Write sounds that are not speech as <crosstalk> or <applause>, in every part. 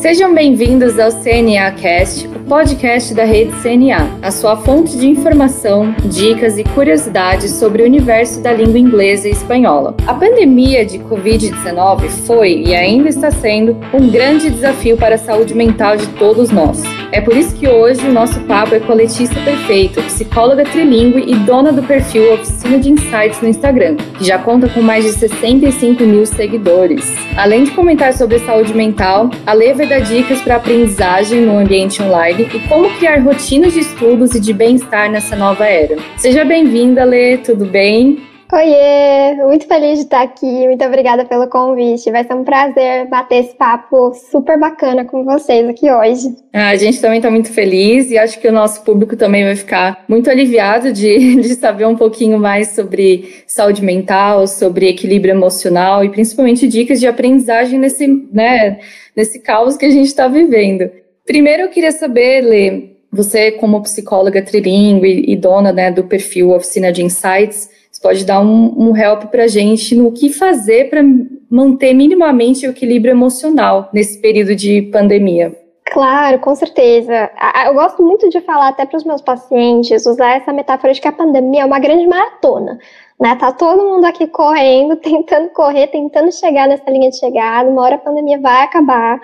Sejam bem-vindos ao CNA Cast, o podcast da rede CNA, a sua fonte de informação, dicas e curiosidades sobre o universo da língua inglesa e espanhola. A pandemia de Covid-19 foi e ainda está sendo um grande desafio para a saúde mental de todos nós. É por isso que hoje o nosso papo é com a Letícia Perfeito, psicóloga trilingue e dona do perfil Oficina de Insights no Instagram, que já conta com mais de 65 mil seguidores. Além de comentar sobre saúde mental, a Lê dar dicas para aprendizagem no ambiente online e como criar rotinas de estudos e de bem-estar nessa nova era. Seja bem-vinda, Lê, tudo bem? Oiê, muito feliz de estar aqui, muito obrigada pelo convite. Vai ser um prazer bater esse papo super bacana com vocês aqui hoje. Ah, a gente também está muito feliz e acho que o nosso público também vai ficar muito aliviado de, <laughs> de saber um pouquinho mais sobre saúde mental, sobre equilíbrio emocional e principalmente dicas de aprendizagem nesse, né, nesse caos que a gente está vivendo. Primeiro eu queria saber, Lê, você como psicóloga trilingue e dona né, do perfil Oficina de Insights, você pode dar um, um help para a gente no que fazer para manter minimamente o equilíbrio emocional nesse período de pandemia. Claro, com certeza. Eu gosto muito de falar até para os meus pacientes, usar essa metáfora de que a pandemia é uma grande maratona. Né? Tá todo mundo aqui correndo, <laughs> tentando correr, tentando chegar nessa linha de chegada. Uma hora a pandemia vai acabar,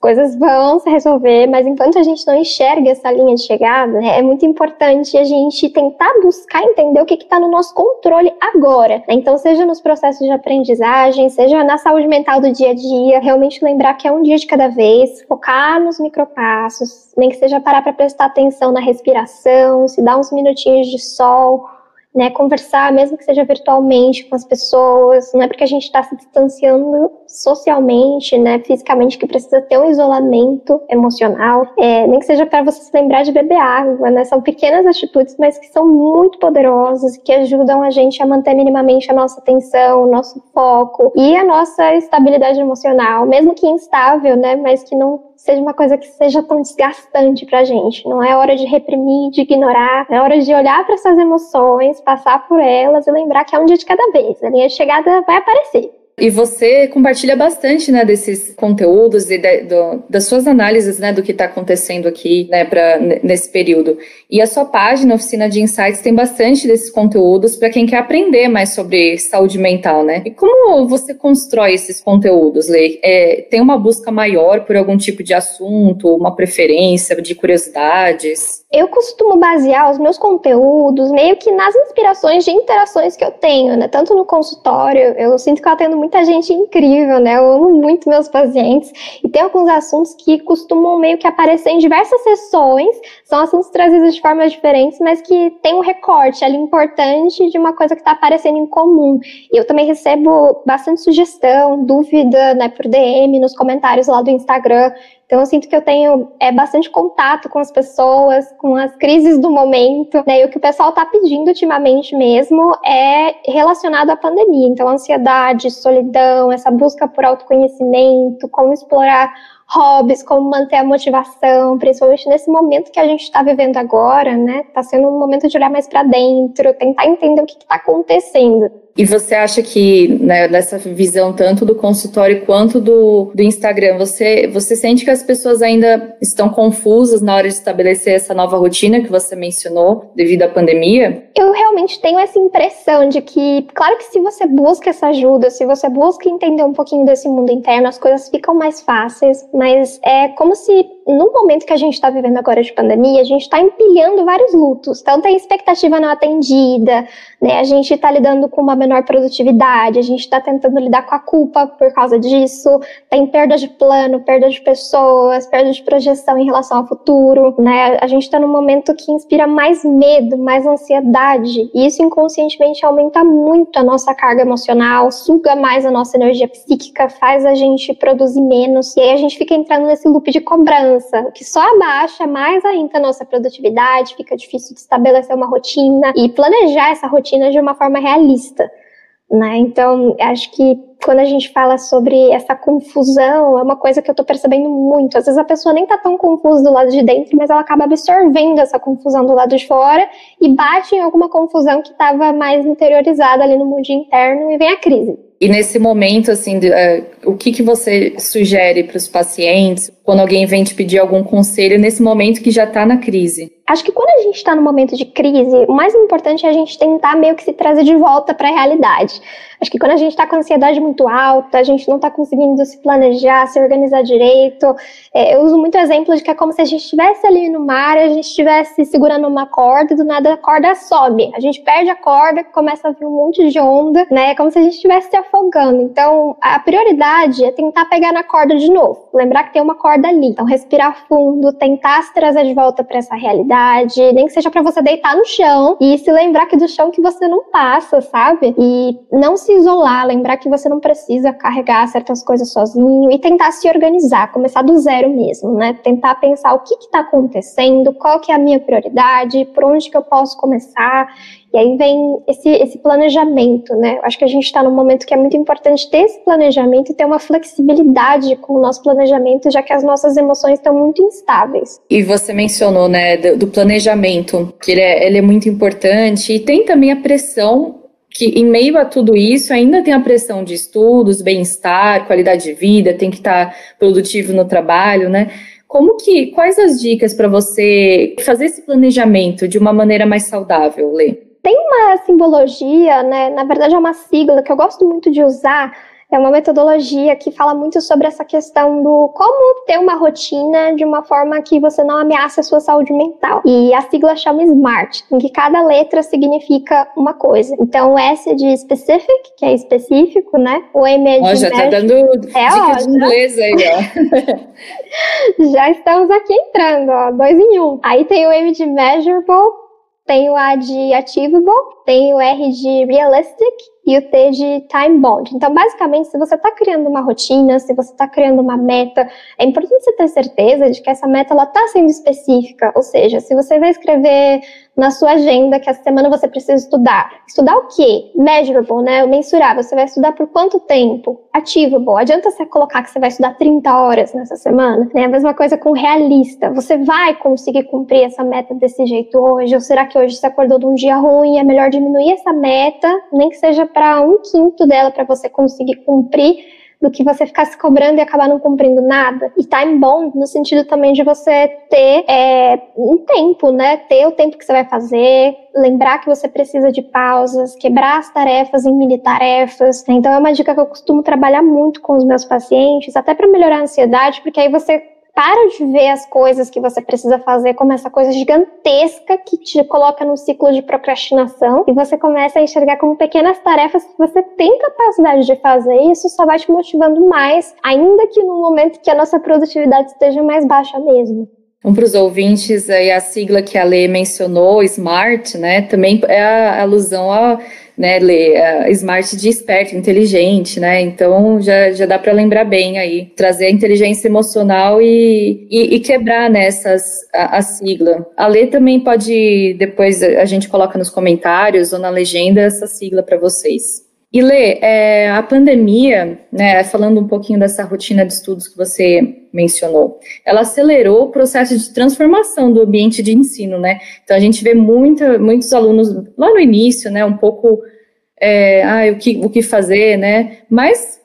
coisas vão se resolver, mas enquanto a gente não enxerga essa linha de chegada, é muito importante a gente tentar buscar entender o que está no nosso controle agora. Então, seja nos processos de aprendizagem, seja na saúde mental do dia a dia, realmente lembrar que é um dia de cada vez, focar nos micropassos, nem que seja parar para prestar atenção na respiração, se dar uns minutinhos de sol né, conversar, mesmo que seja virtualmente com as pessoas, não é porque a gente está se distanciando socialmente, né, fisicamente, que precisa ter um isolamento emocional, é, nem que seja para você se lembrar de beber água, né, são pequenas atitudes, mas que são muito poderosas que ajudam a gente a manter minimamente a nossa atenção, o nosso foco e a nossa estabilidade emocional, mesmo que instável, né, mas que não seja uma coisa que seja tão desgastante pra gente. Não é hora de reprimir, de ignorar, é hora de olhar para essas emoções, passar por elas e lembrar que é um dia de cada vez. A linha de chegada vai aparecer. E você compartilha bastante, né, desses conteúdos e de, do, das suas análises, né, do que está acontecendo aqui, né, pra, nesse período. E a sua página, Oficina de Insights, tem bastante desses conteúdos para quem quer aprender mais sobre saúde mental, né? E como você constrói esses conteúdos, Lei? É, tem uma busca maior por algum tipo de assunto, uma preferência de curiosidades? Eu costumo basear os meus conteúdos meio que nas inspirações de interações que eu tenho, né? Tanto no consultório, eu sinto que eu atendo muita gente incrível, né? Eu amo muito meus pacientes e tem alguns assuntos que costumam meio que aparecer em diversas sessões, são assuntos trazidos de formas diferentes, mas que tem um recorte ali importante de uma coisa que está aparecendo em comum. E eu também recebo bastante sugestão, dúvida, né, por DM, nos comentários lá do Instagram. Então, eu sinto que eu tenho é, bastante contato com as pessoas, com as crises do momento, né? E o que o pessoal está pedindo ultimamente mesmo é relacionado à pandemia. Então, ansiedade, solidão, essa busca por autoconhecimento, como explorar hobbies, como manter a motivação, principalmente nesse momento que a gente está vivendo agora, né? Está sendo um momento de olhar mais para dentro, tentar entender o que está acontecendo. E você acha que né, nessa visão tanto do consultório quanto do, do Instagram, você, você sente que as pessoas ainda estão confusas na hora de estabelecer essa nova rotina que você mencionou devido à pandemia? Eu realmente tenho essa impressão de que, claro que se você busca essa ajuda, se você busca entender um pouquinho desse mundo interno, as coisas ficam mais fáceis, mas é como se no momento que a gente está vivendo agora de pandemia, a gente está empilhando vários lutos. Então tem expectativa não atendida, né? A gente está lidando com uma menor produtividade, a gente está tentando lidar com a culpa por causa disso, tem perda de plano, perda de pessoas, perda de projeção em relação ao futuro, né? A gente está num momento que inspira mais medo, mais ansiedade, e isso inconscientemente aumenta muito a nossa carga emocional, suga mais a nossa energia psíquica, faz a gente produzir menos, e aí a gente fica entrando nesse loop de cobrança o que só abaixa mais ainda a nossa produtividade, fica difícil de estabelecer uma rotina e planejar essa rotina de uma forma realista. Né? Então, acho que quando a gente fala sobre essa confusão, é uma coisa que eu estou percebendo muito. Às vezes a pessoa nem está tão confusa do lado de dentro, mas ela acaba absorvendo essa confusão do lado de fora e bate em alguma confusão que estava mais interiorizada ali no mundo interno e vem a crise. E nesse momento, assim, de, uh, o que, que você sugere para os pacientes quando alguém vem te pedir algum conselho nesse momento que já está na crise? Acho que quando a gente está no momento de crise, o mais importante é a gente tentar meio que se trazer de volta para a realidade. Acho que quando a gente está com ansiedade muito alta, a gente não está conseguindo se planejar, se organizar direito. É, eu uso muito exemplo de que é como se a gente estivesse ali no mar, a gente estivesse segurando uma corda e do nada a corda sobe. A gente perde a corda, começa a vir um monte de onda, né? É como se a gente estivesse se afogando. Então, a prioridade é tentar pegar na corda de novo. Lembrar que tem uma corda ali. Então, respirar fundo, tentar se trazer de volta para essa realidade, nem que seja para você deitar no chão e se lembrar que do chão que você não passa, sabe? E não se isolar, lembrar que você não precisa carregar certas coisas sozinho e tentar se organizar, começar do zero mesmo, né? Tentar pensar o que está acontecendo, qual que é a minha prioridade, por onde que eu posso começar e aí vem esse, esse planejamento, né? Acho que a gente está num momento que é muito importante ter esse planejamento e ter uma flexibilidade com o nosso planejamento, já que as nossas emoções estão muito instáveis. E você mencionou, né, do, planejamento, que ele é, ele é muito importante, e tem também a pressão que em meio a tudo isso ainda tem a pressão de estudos, bem-estar, qualidade de vida, tem que estar produtivo no trabalho, né? Como que, quais as dicas para você fazer esse planejamento de uma maneira mais saudável, Lê? Tem uma simbologia, né? Na verdade é uma sigla que eu gosto muito de usar, é uma metodologia que fala muito sobre essa questão do como ter uma rotina de uma forma que você não ameace a sua saúde mental. E a sigla chama SMART, em que cada letra significa uma coisa. Então, o S é de specific, que é específico, né? O M é de. Ó, já tá dando é, dicas ó, de inglês aí, ó. <laughs> já estamos aqui entrando, ó, dois em um. Aí tem o M de measurable, tem o A de achievable, tem o R de realistic e o T de time bond. Então, basicamente, se você está criando uma rotina, se você está criando uma meta, é importante você ter certeza de que essa meta está sendo específica. Ou seja, se você vai escrever na sua agenda que essa semana você precisa estudar, estudar o quê? Measurable, né? Mensurar. Você vai estudar por quanto tempo? Achievable. Adianta você colocar que você vai estudar 30 horas nessa semana? Né? A mesma coisa com realista. Você vai conseguir cumprir essa meta desse jeito hoje? Ou será que hoje você acordou de um dia ruim é melhor diminuir essa meta, nem que seja para um quinto dela para você conseguir cumprir do que você ficar se cobrando e acabar não cumprindo nada. E time bond no sentido também de você ter é, um tempo, né? Ter o tempo que você vai fazer, lembrar que você precisa de pausas, quebrar as tarefas em mini tarefas. Então é uma dica que eu costumo trabalhar muito com os meus pacientes, até para melhorar a ansiedade, porque aí você para de ver as coisas que você precisa fazer como essa coisa gigantesca que te coloca num ciclo de procrastinação e você começa a enxergar como pequenas tarefas que você tem capacidade de fazer e isso só vai te motivando mais, ainda que no momento que a nossa produtividade esteja mais baixa mesmo. Então, para os ouvintes, aí a sigla que a Lê mencionou, SMART, né, também é a alusão a né, Lê, a Smart de esperto, inteligente, né, então já, já dá para lembrar bem aí, trazer a inteligência emocional e, e, e quebrar nessas né, a, a, sigla. A Lê também pode, depois a gente coloca nos comentários ou na legenda essa sigla para vocês. E Lê, é, a pandemia, né, falando um pouquinho dessa rotina de estudos que você mencionou, ela acelerou o processo de transformação do ambiente de ensino, né? Então a gente vê muita, muitos alunos lá no início, né, um pouco, é, ah, o que, o que fazer, né? Mas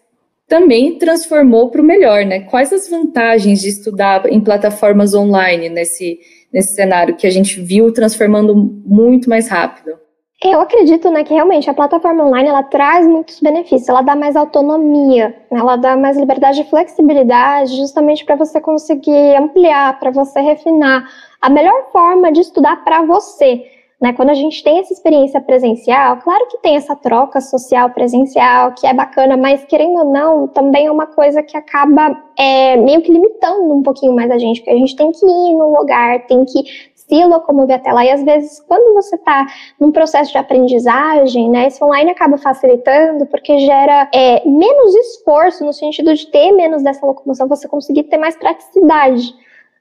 também transformou para o melhor, né? Quais as vantagens de estudar em plataformas online nesse, nesse cenário que a gente viu transformando muito mais rápido? Eu acredito né, que realmente a plataforma online ela traz muitos benefícios, ela dá mais autonomia, ela dá mais liberdade e flexibilidade, justamente para você conseguir ampliar, para você refinar a melhor forma de estudar para você. Né? Quando a gente tem essa experiência presencial, claro que tem essa troca social presencial, que é bacana, mas querendo ou não, também é uma coisa que acaba é, meio que limitando um pouquinho mais a gente, porque a gente tem que ir no lugar, tem que se locomover até lá. E às vezes, quando você está num processo de aprendizagem, né, esse online acaba facilitando porque gera é, menos esforço no sentido de ter menos dessa locomoção, você conseguir ter mais praticidade.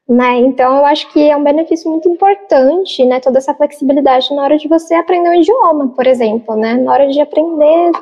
Né? Então, eu acho que é um benefício muito importante, né? Toda essa flexibilidade na hora de você aprender um idioma, por exemplo, né? Na hora de aprender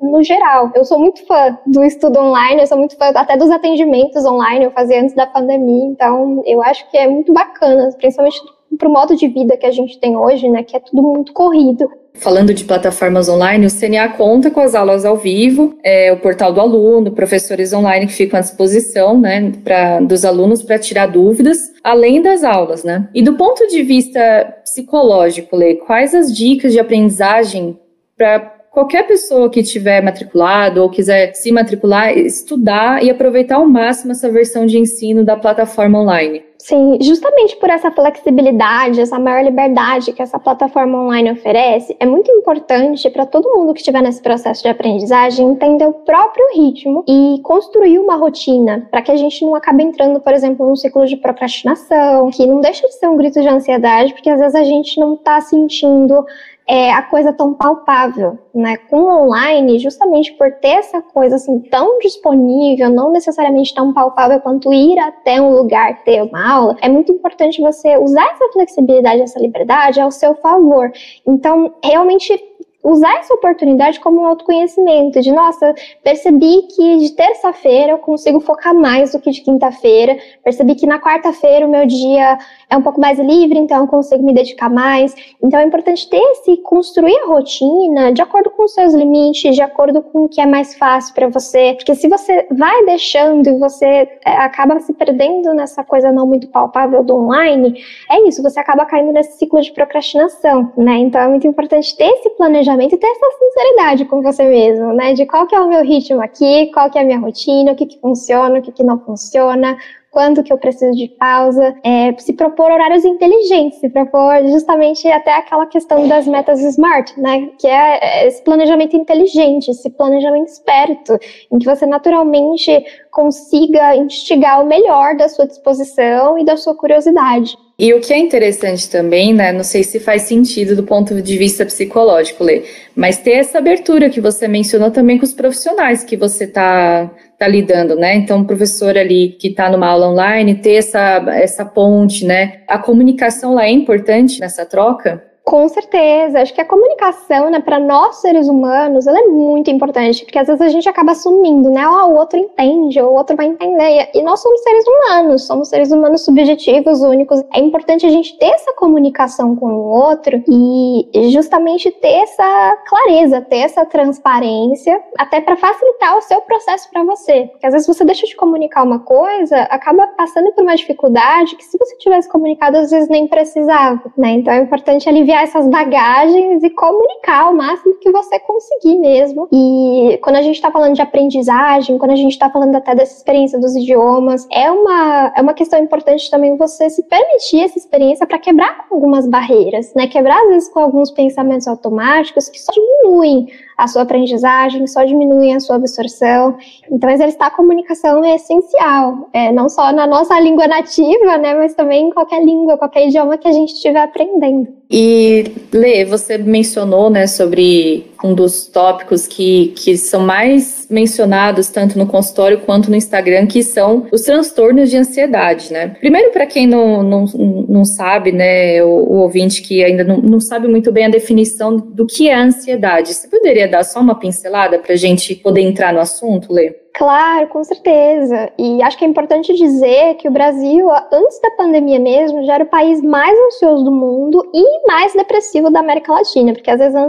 no geral. Eu sou muito fã do estudo online, eu sou muito fã até dos atendimentos online, eu fazia antes da pandemia, então eu acho que é muito bacana, principalmente para o modo de vida que a gente tem hoje, né, que é tudo muito corrido. Falando de plataformas online, o CNA conta com as aulas ao vivo, é, o portal do aluno, professores online que ficam à disposição né, pra, dos alunos para tirar dúvidas, além das aulas. Né? E do ponto de vista psicológico, Lê, quais as dicas de aprendizagem para qualquer pessoa que tiver matriculado ou quiser se matricular, estudar e aproveitar ao máximo essa versão de ensino da plataforma online. Sim, justamente por essa flexibilidade, essa maior liberdade que essa plataforma online oferece, é muito importante para todo mundo que estiver nesse processo de aprendizagem entender o próprio ritmo e construir uma rotina para que a gente não acabe entrando, por exemplo, num ciclo de procrastinação, que não deixa de ser um grito de ansiedade, porque às vezes a gente não está sentindo é, a coisa tão palpável, né? Com online, justamente por ter essa coisa assim tão disponível, não necessariamente tão palpável quanto ir até um lugar ter uma aula, é muito importante você usar essa flexibilidade, essa liberdade ao seu favor. Então, realmente usar essa oportunidade como um autoconhecimento, de nossa, percebi que de terça-feira eu consigo focar mais do que de quinta-feira, percebi que na quarta-feira o meu dia é um pouco mais livre, então eu consigo me dedicar mais. Então é importante ter esse construir a rotina de acordo com os seus limites, de acordo com o que é mais fácil para você, porque se você vai deixando e você é, acaba se perdendo nessa coisa não muito palpável do online, é isso, você acaba caindo nesse ciclo de procrastinação, né? Então é muito importante ter esse planejamento e ter essa sinceridade com você mesmo, né? De qual que é o meu ritmo aqui, qual que é a minha rotina, o que que funciona, o que que não funciona, quando que eu preciso de pausa, é, se propor horários inteligentes, se propor justamente até aquela questão das metas smart, né, que é esse planejamento inteligente, esse planejamento esperto, em que você naturalmente consiga instigar o melhor da sua disposição e da sua curiosidade. E o que é interessante também, né? Não sei se faz sentido do ponto de vista psicológico, Lê, mas ter essa abertura que você mencionou também com os profissionais que você está tá lidando, né? Então, o professor ali que está numa aula online, ter essa, essa ponte, né? A comunicação lá é importante nessa troca? Com certeza, acho que a comunicação, né, para nós seres humanos, ela é muito importante, porque às vezes a gente acaba assumindo, né, oh, o outro entende, o outro vai entender, e nós somos seres humanos, somos seres humanos subjetivos, únicos. É importante a gente ter essa comunicação com o outro e justamente ter essa clareza, ter essa transparência, até para facilitar o seu processo para você. Porque às vezes você deixa de comunicar uma coisa, acaba passando por uma dificuldade que se você tivesse comunicado, às vezes nem precisava, né? Então é importante aliviar essas bagagens e comunicar o máximo que você conseguir mesmo. E quando a gente está falando de aprendizagem, quando a gente está falando até dessa experiência dos idiomas, é uma, é uma questão importante também você se permitir essa experiência para quebrar algumas barreiras, né? Quebrar às vezes com alguns pensamentos automáticos que só diminuem a sua aprendizagem, só diminuem a sua absorção. Então, exercitar a comunicação é essencial, é, não só na nossa língua nativa, né, mas também em qualquer língua, qualquer idioma que a gente estiver aprendendo. E, Lê, você mencionou, né, sobre um dos tópicos que, que são mais mencionados tanto no consultório quanto no Instagram, que são os transtornos de ansiedade, né? Primeiro, para quem não, não, não sabe, né, o, o ouvinte que ainda não, não sabe muito bem a definição do que é ansiedade, você poderia dar só uma pincelada para a gente poder entrar no assunto, Lê? Claro, com certeza. E acho que é importante dizer que o Brasil, antes da pandemia mesmo, já era o país mais ansioso do mundo e mais depressivo da América Latina, porque às vezes a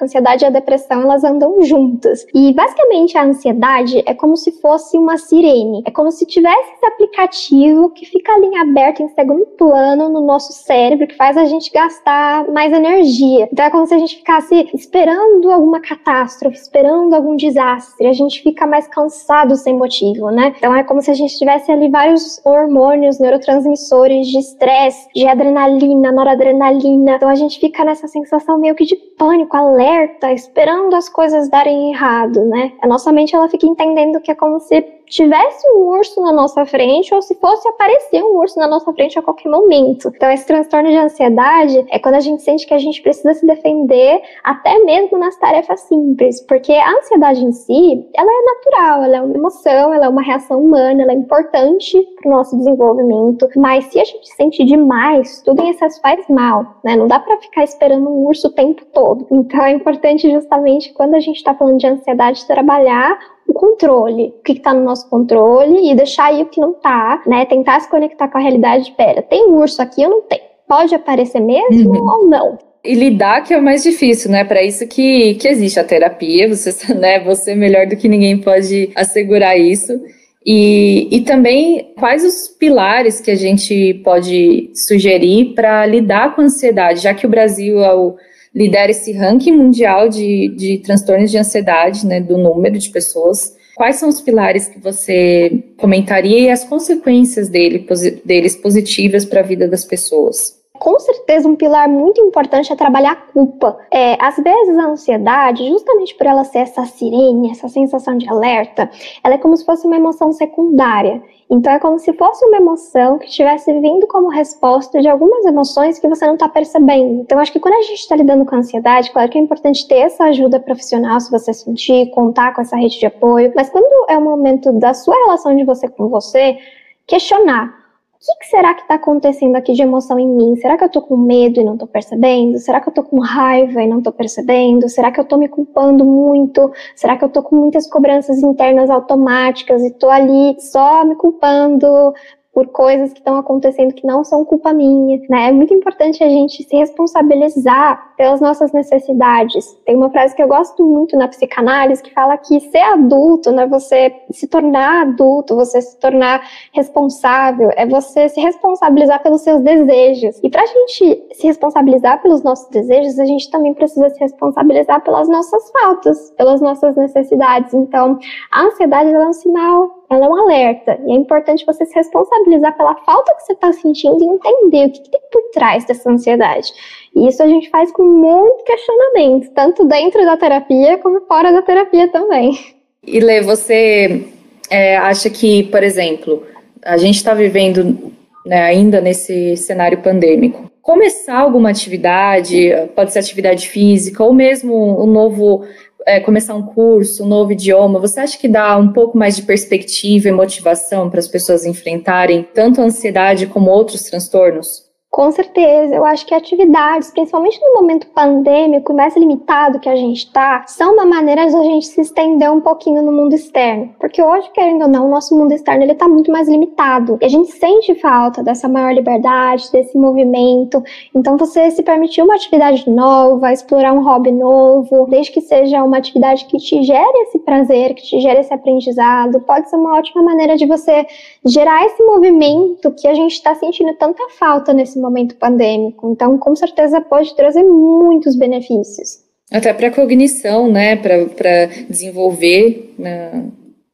ansiedade e a depressão elas andam juntas. E basicamente a ansiedade é como se fosse uma sirene, é como se tivesse esse aplicativo que fica ali aberto em segundo plano no nosso cérebro, que faz a gente gastar mais energia. Então é como se a gente ficasse esperando alguma catástrofe, esperando algum desastre, a gente fica mais cansado sem motivo, né? Então é como se a gente tivesse ali vários hormônios, neurotransmissores de estresse, de adrenalina, noradrenalina. Então a gente fica nessa sensação meio que de pânico, alerta, esperando as coisas darem errado, né? A nossa mente ela fica entendendo que é como se tivesse um urso na nossa frente ou se fosse aparecer um urso na nossa frente a qualquer momento. Então, esse transtorno de ansiedade é quando a gente sente que a gente precisa se defender até mesmo nas tarefas simples, porque a ansiedade em si, ela é natural, ela é uma emoção, ela é uma reação humana, ela é importante para o nosso desenvolvimento, mas se a gente sente demais, tudo em excesso faz mal, né? Não dá para ficar esperando um urso o tempo todo. Então, é importante justamente quando a gente está falando de ansiedade trabalhar o controle, o que está no nosso controle e deixar aí o que não está, né? Tentar se conectar com a realidade. Pera, tem um urso aqui ou não tem? pode aparecer mesmo uhum. ou não? E lidar que é o mais difícil, né? Para isso que, que existe a terapia, você, <laughs> né? Você melhor do que ninguém pode assegurar isso. E, e também quais os pilares que a gente pode sugerir para lidar com a ansiedade, já que o Brasil é o, lidera esse ranking mundial de, de transtornos de ansiedade, né, do número de pessoas. Quais são os pilares que você comentaria e as consequências dele, deles positivas para a vida das pessoas? Com certeza um pilar muito importante é trabalhar a culpa. É, às vezes a ansiedade, justamente por ela ser essa sirene, essa sensação de alerta, ela é como se fosse uma emoção secundária. Então é como se fosse uma emoção que estivesse vindo como resposta de algumas emoções que você não está percebendo. Então acho que quando a gente está lidando com a ansiedade, claro que é importante ter essa ajuda profissional se você sentir, contar com essa rede de apoio, mas quando é o momento da sua relação de você com você, questionar que, que será que está acontecendo aqui de emoção em mim? Será que eu estou com medo e não estou percebendo? Será que eu estou com raiva e não estou percebendo? Será que eu estou me culpando muito? Será que eu estou com muitas cobranças internas automáticas e estou ali só me culpando por coisas que estão acontecendo que não são culpa minha, né? É muito importante a gente se responsabilizar pelas nossas necessidades. Tem uma frase que eu gosto muito na psicanálise que fala que ser adulto, né, você se tornar adulto, você se tornar responsável, é você se responsabilizar pelos seus desejos. E para a gente se responsabilizar pelos nossos desejos, a gente também precisa se responsabilizar pelas nossas faltas, pelas nossas necessidades. Então, a ansiedade é um sinal ela é um alerta. E é importante você se responsabilizar pela falta que você está sentindo e entender o que, que, tem por trás dessa ansiedade. E isso a gente faz com muito questionamento, tanto dentro da terapia como fora da terapia também. E Lê, você é, acha que, por exemplo, a gente está vivendo né, ainda nesse cenário pandêmico. Começar alguma atividade, pode ser atividade física, ou mesmo um novo é, começar um curso, um novo idioma, você acha que dá um pouco mais de perspectiva e motivação para as pessoas enfrentarem tanto a ansiedade como outros transtornos? Com certeza, eu acho que atividades, principalmente no momento pandêmico mais limitado que a gente está, são uma maneira de a gente se estender um pouquinho no mundo externo. Porque hoje, querendo ou não, o nosso mundo externo ele está muito mais limitado. E a gente sente falta dessa maior liberdade, desse movimento. Então, você se permitir uma atividade nova, explorar um hobby novo, desde que seja uma atividade que te gere esse prazer, que te gere esse aprendizado, pode ser uma ótima maneira de você gerar esse movimento que a gente está sentindo tanta falta nesse momento pandêmico. Então, com certeza, pode trazer muitos benefícios. Até para a cognição, né? Para desenvolver né,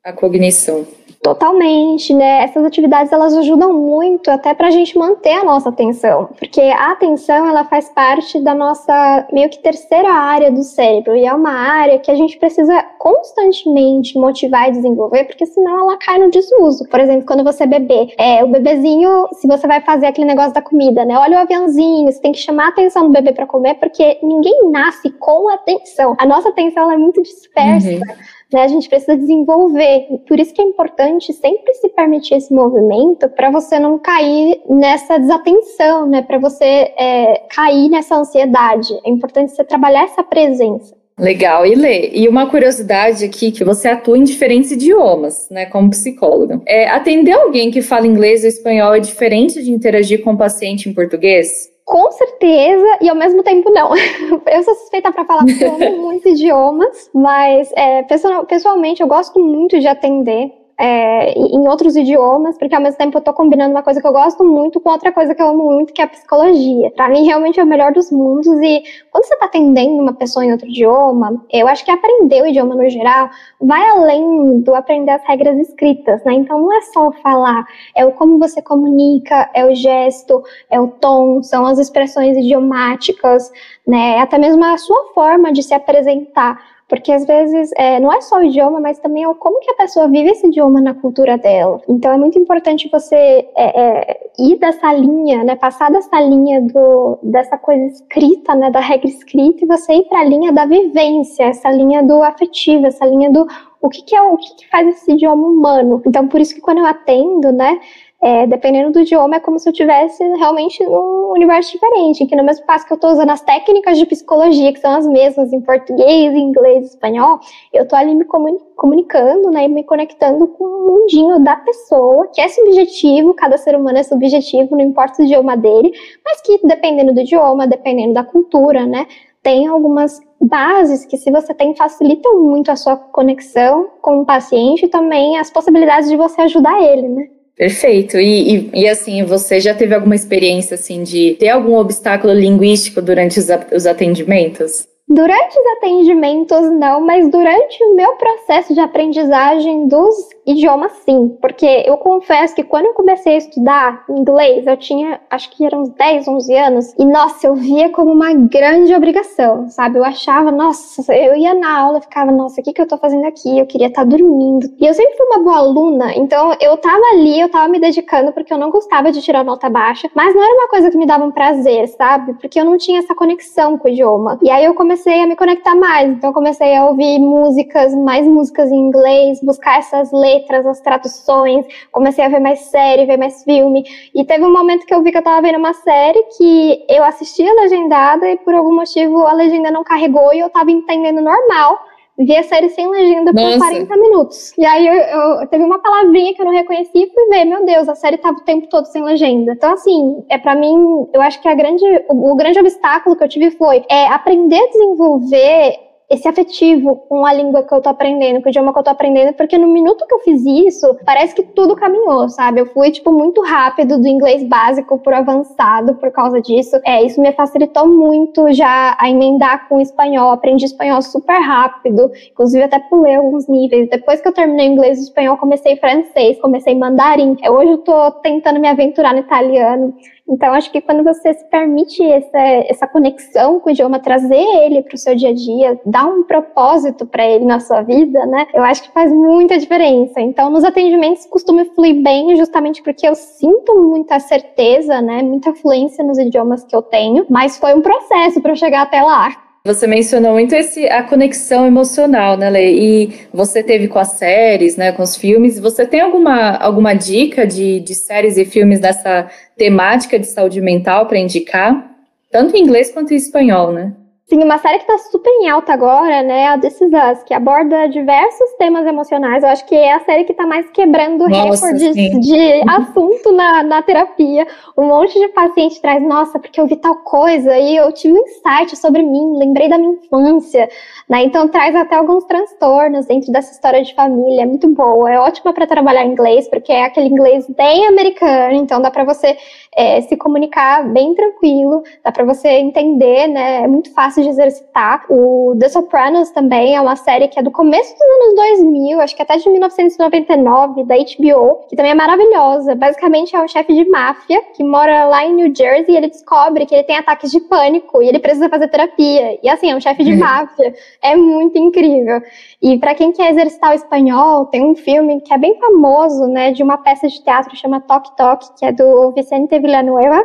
a cognição. Totalmente, né? Essas atividades elas ajudam muito até para a gente manter a nossa atenção, porque a atenção ela faz parte da nossa meio que terceira área do cérebro e é uma área que a gente precisa constantemente motivar e desenvolver, porque senão ela cai no desuso. Por exemplo, quando você é bebê, é, o bebezinho, se você vai fazer aquele negócio da comida, né? Olha o aviãozinho, você tem que chamar a atenção do bebê para comer, porque ninguém nasce com atenção. A nossa atenção é muito dispersa. Uhum né, a gente precisa desenvolver. E por isso que é importante sempre se permitir esse movimento para você não cair nessa desatenção, né, para você é, cair nessa ansiedade. É importante você trabalhar essa presença. Legal, e Lê, e uma curiosidade aqui, que você atua em diferentes idiomas, né, como psicóloga. É, atender alguém que fala inglês ou espanhol é diferente de interagir com um paciente em português? Com certeza, e ao mesmo tempo não. <laughs> Eu sou suspeita para falar porque eu amo <laughs> muitos idiomas, mas é, pessoalmente eu gosto muito de atender é, em outros idiomas, porque ao mesmo tempo eu estou combinando uma coisa que eu gosto muito com outra coisa que eu amo muito, que é a psicologia. Para mim, realmente é o melhor dos mundos. E quando você está atendendo uma pessoa em outro idioma, eu acho que aprender o idioma no geral vai além do aprender as regras escritas, né? Então não é só falar, é o como você comunica, é o gesto, é o tom, são as expressões idiomáticas, né? Até mesmo a sua forma de se apresentar porque às vezes é, não é só o idioma, mas também é como que a pessoa vive esse idioma na cultura dela. Então é muito importante você é, é, ir dessa linha, né, passar dessa linha do, dessa coisa escrita, né, da regra escrita, e você ir para a linha da vivência, essa linha do afetivo, essa linha do o que, que é o que, que faz esse idioma humano. Então por isso que quando eu atendo, né, é, dependendo do idioma, é como se eu tivesse realmente num universo diferente, que no mesmo passo que eu estou usando as técnicas de psicologia, que são as mesmas em português, inglês, espanhol, eu estou ali me comunicando, né, me conectando com o mundinho da pessoa, que é subjetivo, cada ser humano é subjetivo, não importa o idioma dele, mas que dependendo do idioma, dependendo da cultura, né, tem algumas bases que, se você tem, facilitam muito a sua conexão com o paciente e também as possibilidades de você ajudar ele, né? Perfeito. E, e, e, assim, você já teve alguma experiência assim de ter algum obstáculo linguístico durante os, os atendimentos? Durante os atendimentos, não, mas durante o meu processo de aprendizagem dos idiomas, sim. Porque eu confesso que quando eu comecei a estudar inglês, eu tinha, acho que eram uns 10, 11 anos, e nossa, eu via como uma grande obrigação, sabe? Eu achava, nossa, eu ia na aula ficava, nossa, o que, que eu tô fazendo aqui? Eu queria estar tá dormindo. E eu sempre fui uma boa aluna, então eu tava ali, eu tava me dedicando porque eu não gostava de tirar nota baixa, mas não era uma coisa que me dava um prazer, sabe? Porque eu não tinha essa conexão com o idioma. E aí eu comecei comecei a me conectar mais. Então, comecei a ouvir músicas, mais músicas em inglês, buscar essas letras, as traduções. Comecei a ver mais série, ver mais filme. E teve um momento que eu vi que eu tava vendo uma série que eu assistia legendada e por algum motivo a legenda não carregou e eu tava entendendo normal vi a série sem legenda por Nossa. 40 minutos. E aí eu, eu, teve uma palavrinha que eu não reconheci e fui ver, meu Deus, a série tava o tempo todo sem legenda. Então, assim, é para mim, eu acho que a grande, o, o grande obstáculo que eu tive foi é, aprender a desenvolver esse afetivo com a língua que eu tô aprendendo, com o idioma que eu tô aprendendo, porque no minuto que eu fiz isso, parece que tudo caminhou, sabe? Eu fui, tipo, muito rápido do inglês básico pro avançado por causa disso. É, isso me facilitou muito já a emendar com o espanhol. Aprendi espanhol super rápido, inclusive até pulei alguns níveis. Depois que eu terminei o inglês e espanhol, comecei francês, comecei mandarim. É, hoje eu tô tentando me aventurar no italiano. Então, acho que quando você se permite essa, essa conexão com o idioma, trazer ele para o seu dia a dia, dar um propósito para ele na sua vida, né? Eu acho que faz muita diferença. Então, nos atendimentos costuma fluir bem, justamente porque eu sinto muita certeza, né? Muita fluência nos idiomas que eu tenho, mas foi um processo para chegar até lá. Você mencionou muito esse, a conexão emocional, né, Lê? E você teve com as séries, né, com os filmes. Você tem alguma, alguma dica de, de séries e filmes dessa temática de saúde mental para indicar? Tanto em inglês quanto em espanhol, né? Sim, uma série que está super em alta agora, né, a This Is Us, que aborda diversos temas emocionais. Eu acho que é a série que está mais quebrando Nossa, recordes sim. de assunto na, na terapia. Um monte de paciente traz, nossa, porque eu vi tal coisa e eu tive um insight sobre mim, lembrei da minha infância, né? Então traz até alguns transtornos dentro dessa história de família. É muito boa, é ótima para trabalhar inglês, porque é aquele inglês bem americano, então dá para você é, se comunicar bem tranquilo, dá para você entender, né? É muito fácil de exercitar. O The Sopranos também é uma série que é do começo dos anos 2000, acho que até de 1999, da HBO, que também é maravilhosa. Basicamente é um chefe de máfia que mora lá em New Jersey e ele descobre que ele tem ataques de pânico e ele precisa fazer terapia. E assim, é um chefe de uhum. máfia. É muito incrível. E para quem quer exercitar o espanhol, tem um filme que é bem famoso, né, de uma peça de teatro chama Toque Toque, que é do Vicente Villanueva,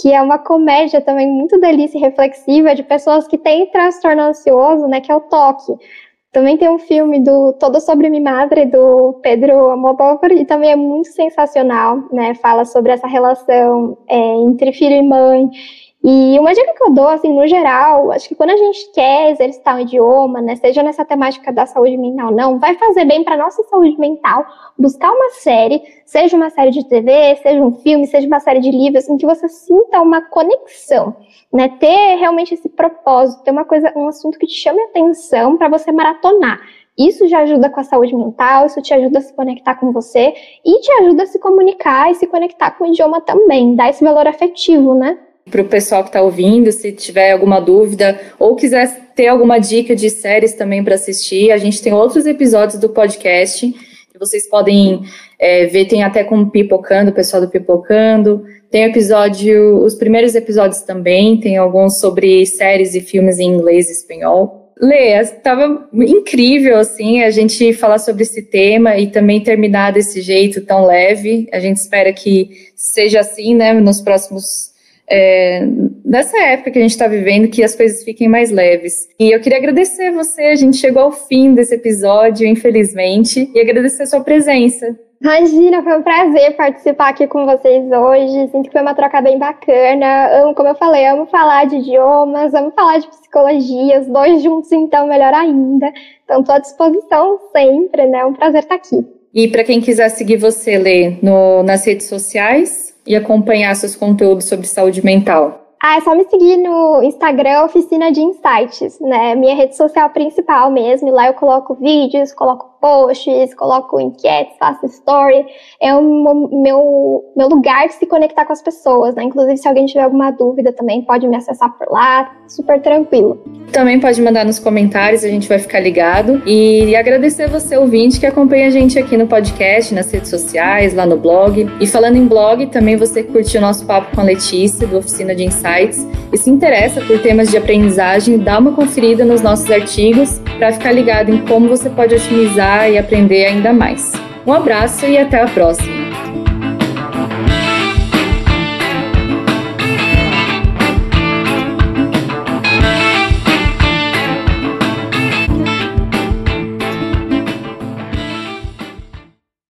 que é uma comédia também muito delícia e reflexiva de pessoas que têm transtorno ansioso, né, que é o toque. Também tem um filme do Todo Sobre Mi Madre, do Pedro Almodóvar, e também é muito sensacional, né, fala sobre essa relação é, entre filho e mãe, e uma dica que eu dou, assim, no geral, acho que quando a gente quer exercitar um idioma, né, seja nessa temática da saúde mental, não, vai fazer bem para nossa saúde mental buscar uma série, seja uma série de TV, seja um filme, seja uma série de livros, em que você sinta uma conexão, né, ter realmente esse propósito, ter uma coisa, um assunto que te chame a atenção para você maratonar. Isso já ajuda com a saúde mental, isso te ajuda a se conectar com você e te ajuda a se comunicar e se conectar com o idioma também, dá esse valor afetivo, né? Para o pessoal que está ouvindo, se tiver alguma dúvida ou quiser ter alguma dica de séries também para assistir, a gente tem outros episódios do podcast que vocês podem é, ver, tem até com Pipocando, o pessoal do Pipocando. Tem episódio, os primeiros episódios também, tem alguns sobre séries e filmes em inglês e espanhol. Lê, estava incrível, assim, a gente falar sobre esse tema e também terminar desse jeito tão leve. A gente espera que seja assim, né, nos próximos é, nessa época que a gente está vivendo, que as coisas fiquem mais leves. E eu queria agradecer você, a gente chegou ao fim desse episódio, infelizmente, e agradecer a sua presença. Imagina, foi um prazer participar aqui com vocês hoje. Sinto que foi uma troca bem bacana. Amo, como eu falei, amo falar de idiomas, amo falar de psicologia, os dois juntos, então, melhor ainda. Então, estou à disposição sempre, né? É um prazer estar aqui. E para quem quiser seguir você, Lê, no, nas redes sociais e acompanhar seus conteúdos sobre saúde mental. Ah, é só me seguir no Instagram, Oficina de Insights, né? Minha rede social principal mesmo. Lá eu coloco vídeos, coloco posts, coloco enquetes, faço story. É o meu, meu lugar de se conectar com as pessoas, né? Inclusive, se alguém tiver alguma dúvida também, pode me acessar por lá, super tranquilo. Também pode mandar nos comentários, a gente vai ficar ligado. E agradecer você, ouvinte, que acompanha a gente aqui no podcast, nas redes sociais, lá no blog. E falando em blog, também você curtiu o nosso papo com a Letícia, do Oficina de Insights, e se interessa por temas de aprendizagem, dá uma conferida nos nossos artigos para ficar ligado em como você pode otimizar e aprender ainda mais. Um abraço e até a próxima!